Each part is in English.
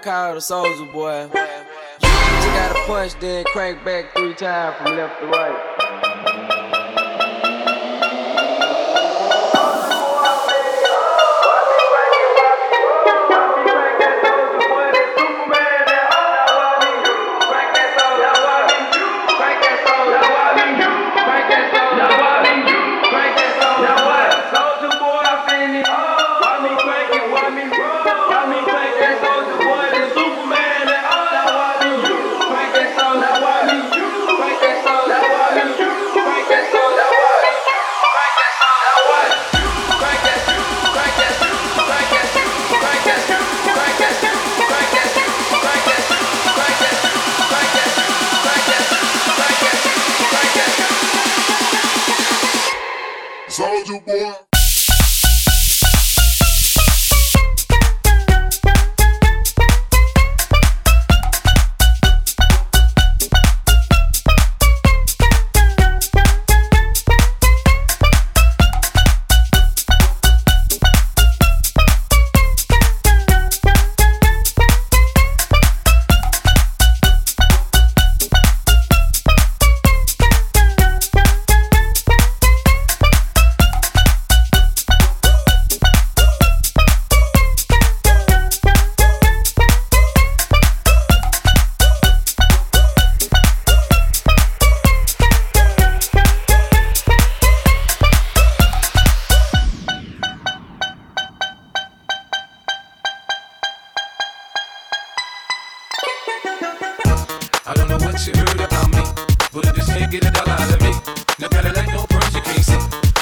called the Soulja Boy. You just gotta punch, then crank back three times from left to right.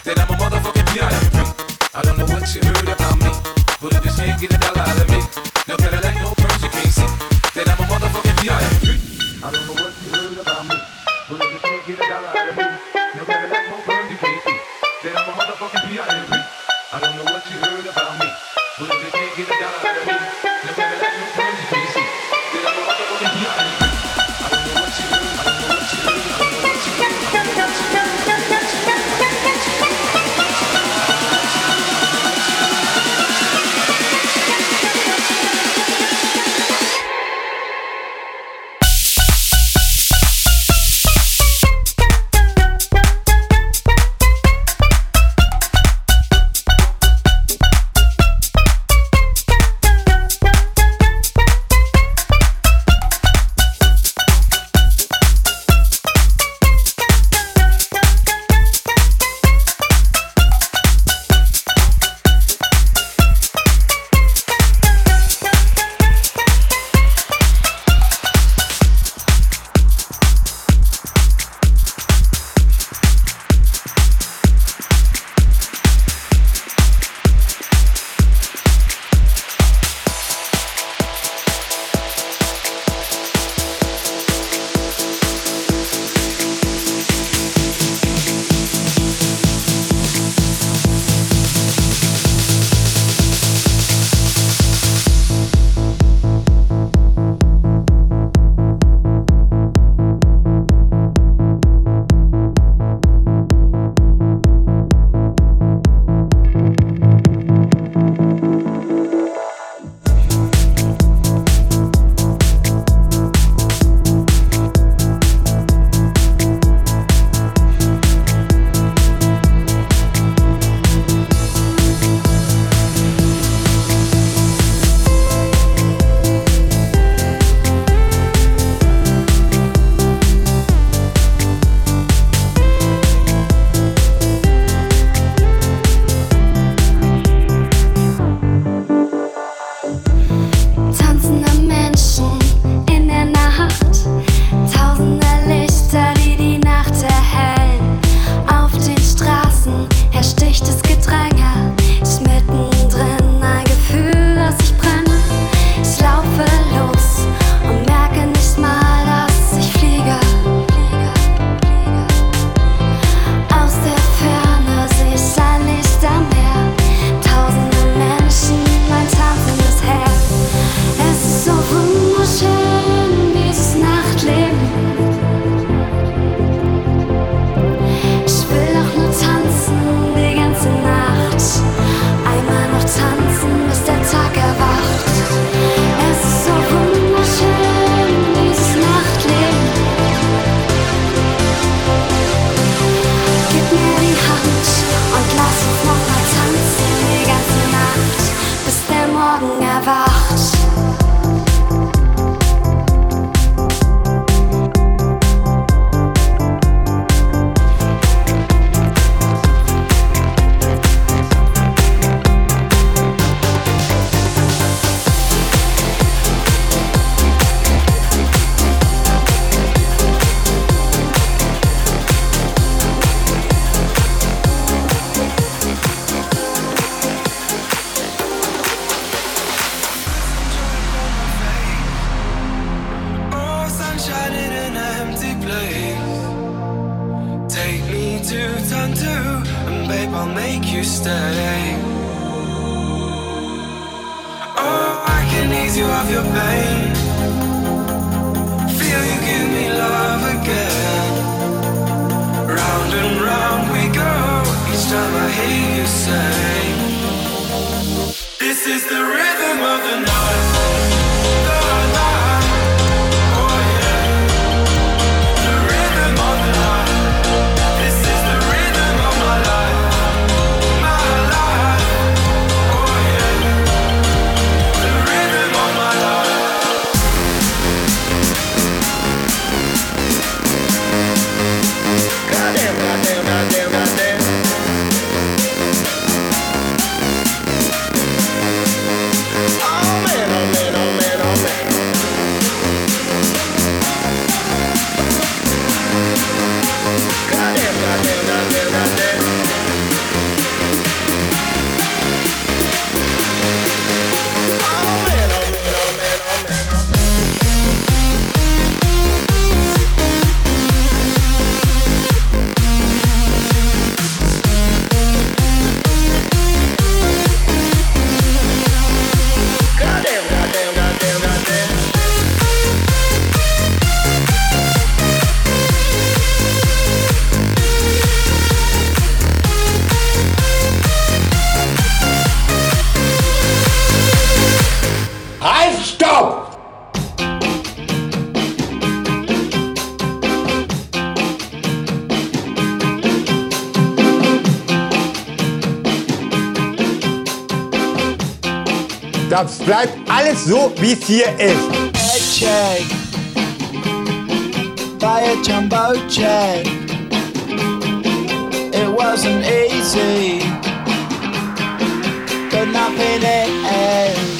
that I'm a motherfucking piano. I don't know what you heard. Das bleibt alles so, wie es hier ist. Check. Buy a jumbo check. It wasn't easy, but nothing it.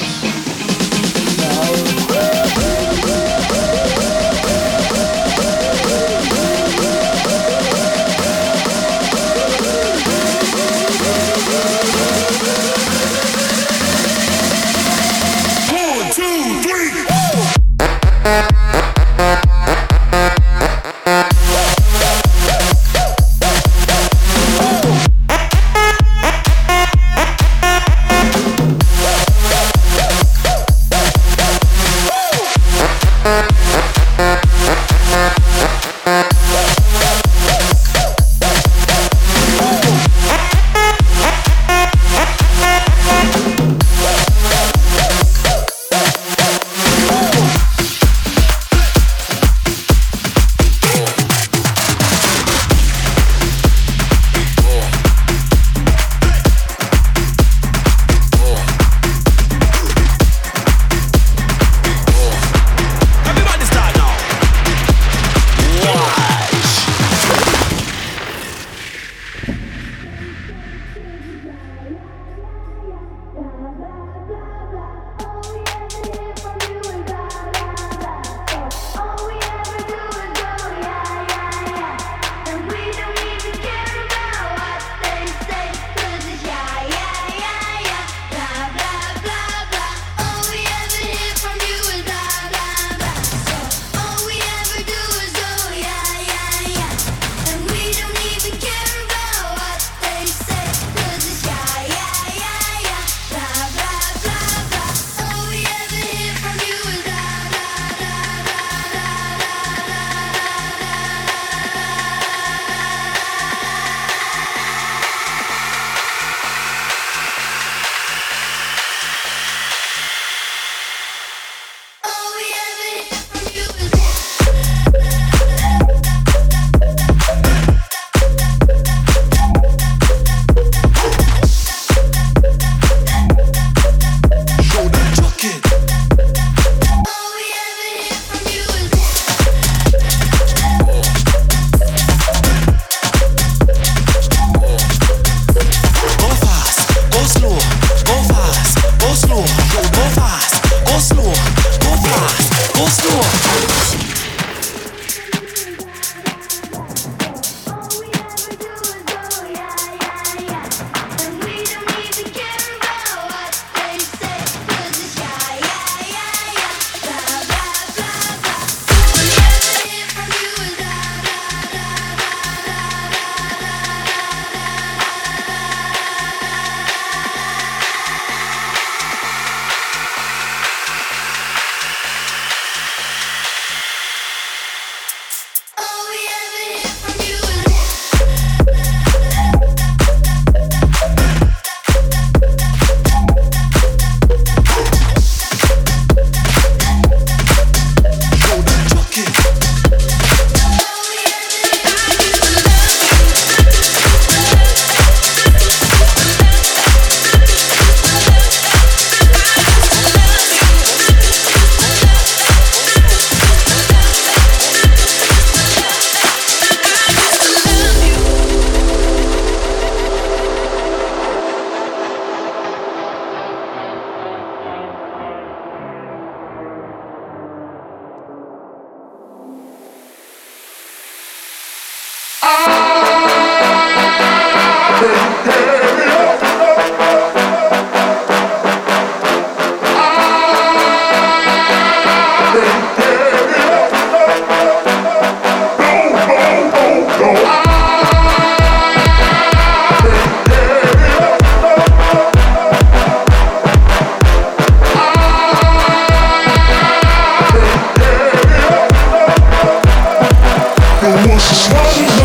One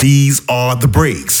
These are the breaks.